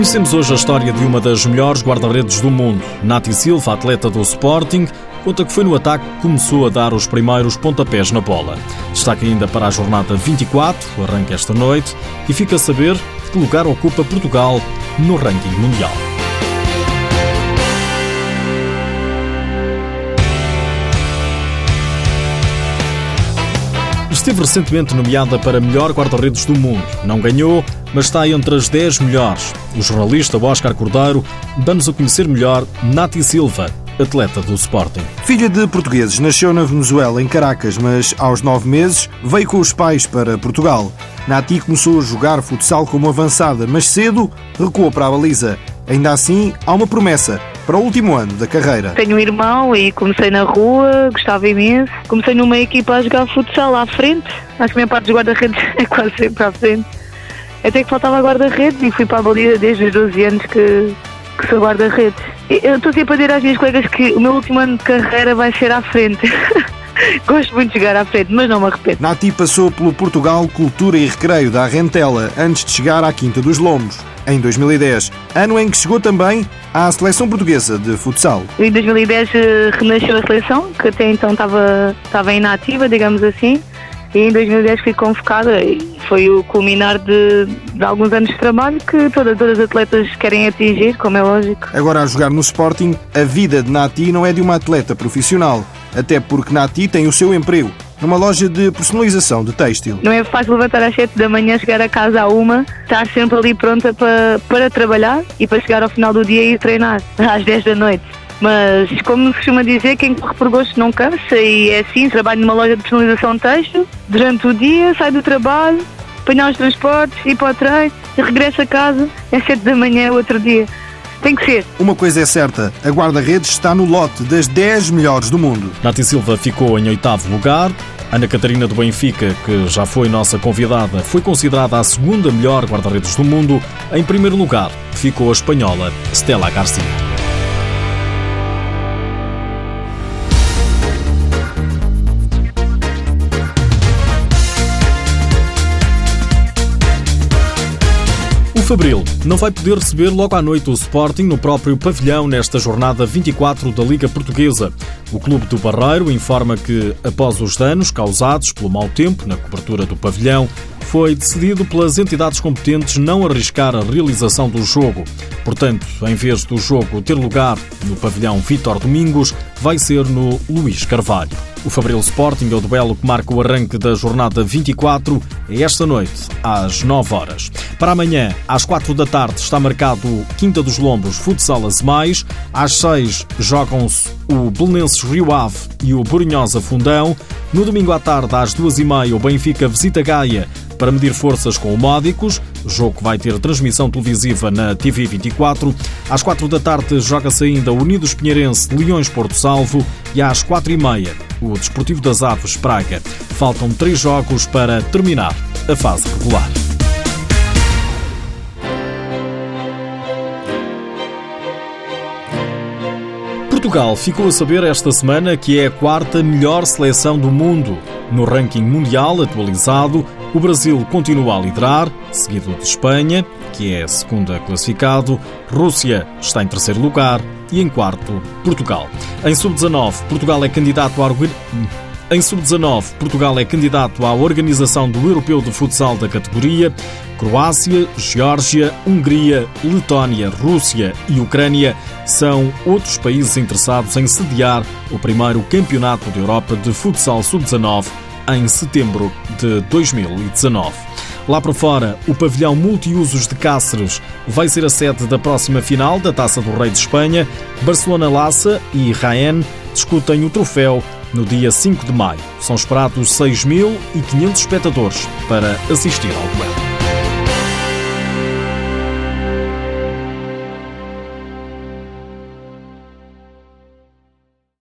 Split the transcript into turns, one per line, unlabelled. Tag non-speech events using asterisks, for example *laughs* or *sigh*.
Conhecemos hoje a história de uma das melhores guarda-redes do mundo. Nati Silva, atleta do Sporting, conta que foi no ataque que começou a dar os primeiros pontapés na bola. Destaque ainda para a jornada 24, arranca esta noite, e fica a saber que lugar ocupa Portugal no ranking mundial. Esteve recentemente nomeada para melhor guarda-redes do mundo. Não ganhou, mas está entre as 10 melhores. O jornalista Oscar Cordeiro dá-nos a conhecer melhor Nati Silva, atleta do Sporting.
Filha de portugueses, nasceu na Venezuela, em Caracas, mas aos nove meses veio com os pais para Portugal. Nati começou a jogar futsal como avançada, mas cedo recuou para a baliza. Ainda assim, há uma promessa para o último ano da carreira.
Tenho um irmão e comecei na rua, gostava imenso. Comecei numa equipa a jogar futsal à frente. Acho que a minha parte dos guarda-redes *laughs* é quase sempre à frente. Até que faltava guarda-redes e fui para a baliza desde os 12 anos que, que sou guarda-redes. Eu estou sempre a dizer às minhas colegas que o meu último ano de carreira vai ser à frente. *laughs* Gosto muito de jogar à frente, mas não me arrependo.
Nati passou pelo Portugal Cultura e Recreio da Rentela antes de chegar à Quinta dos Lombos, em 2010, ano em que chegou também à seleção portuguesa de futsal.
Em 2010 eh, renasceu a seleção, que até então estava, estava inativa, digamos assim, e em 2010 fui convocada e foi o culminar de, de alguns anos de trabalho que todas, todas as atletas querem atingir, como é lógico.
Agora, a jogar no Sporting, a vida de Nati não é de uma atleta profissional, até porque Nati tem o seu emprego numa loja de personalização de têxtil.
Não é fácil levantar às 7 da manhã, chegar a casa à uma, estar sempre ali pronta para, para trabalhar e para chegar ao final do dia e treinar *laughs* às 10 da noite. Mas, como se costuma dizer, quem corre por gosto não cansa e é assim, trabalho numa loja de personalização texto, durante o dia, sai do trabalho, apanhar os transportes, ir para o treino, regressa a casa, é 7 da manhã, outro dia. Tem que ser.
Uma coisa é certa, a guarda-redes está no lote das 10 melhores do mundo.
Nati Silva ficou em oitavo lugar. Ana Catarina do Benfica, que já foi nossa convidada, foi considerada a segunda melhor guarda-redes do mundo. Em primeiro lugar, ficou a espanhola Stella Garcia. Fabril não vai poder receber logo à noite o Sporting no próprio pavilhão nesta jornada 24 da Liga Portuguesa. O Clube do Barreiro informa que, após os danos causados pelo mau tempo na cobertura do pavilhão, foi decidido pelas entidades competentes não arriscar a realização do jogo. Portanto, em vez do jogo ter lugar no pavilhão Vítor Domingos, vai ser no Luís Carvalho. O Fabril Sporting é o duelo que marca o arranque da jornada 24, é esta noite, às 9 horas. Para amanhã, às 4 da tarde, está marcado Quinta dos Lombos Futsal Mais. Às 6 jogam-se o Belenenses Rio Ave e o Borinhosa Fundão. No domingo à tarde, às 2h30, o Benfica visita Gaia para medir forças com o Módicos. O jogo vai ter transmissão televisiva na TV 24. Às 4 da tarde joga-se ainda Unidos Pinheirense Leões Porto Salvo e às 4h30 o Desportivo das Aves Praga. Faltam três jogos para terminar a fase regular. Portugal ficou a saber esta semana que é a quarta melhor seleção do mundo. No ranking mundial atualizado, o Brasil continua a liderar, seguido de Espanha, que é a segunda classificado, Rússia está em terceiro lugar e em quarto, Portugal. Em sub-19, Portugal é candidato a em sub-19, Portugal é candidato à organização do Europeu de Futsal da categoria. Croácia, Geórgia, Hungria, Letónia, Rússia e Ucrânia são outros países interessados em sediar o primeiro Campeonato da Europa de Futsal Sub-19 em setembro de 2019. Lá para fora, o pavilhão multiusos de Cáceres vai ser a sede da próxima final da Taça do Rei de Espanha. Barcelona Lassa e Raen discutem o troféu no dia 5 de maio. São esperados 6.500 espectadores para assistir ao duelo.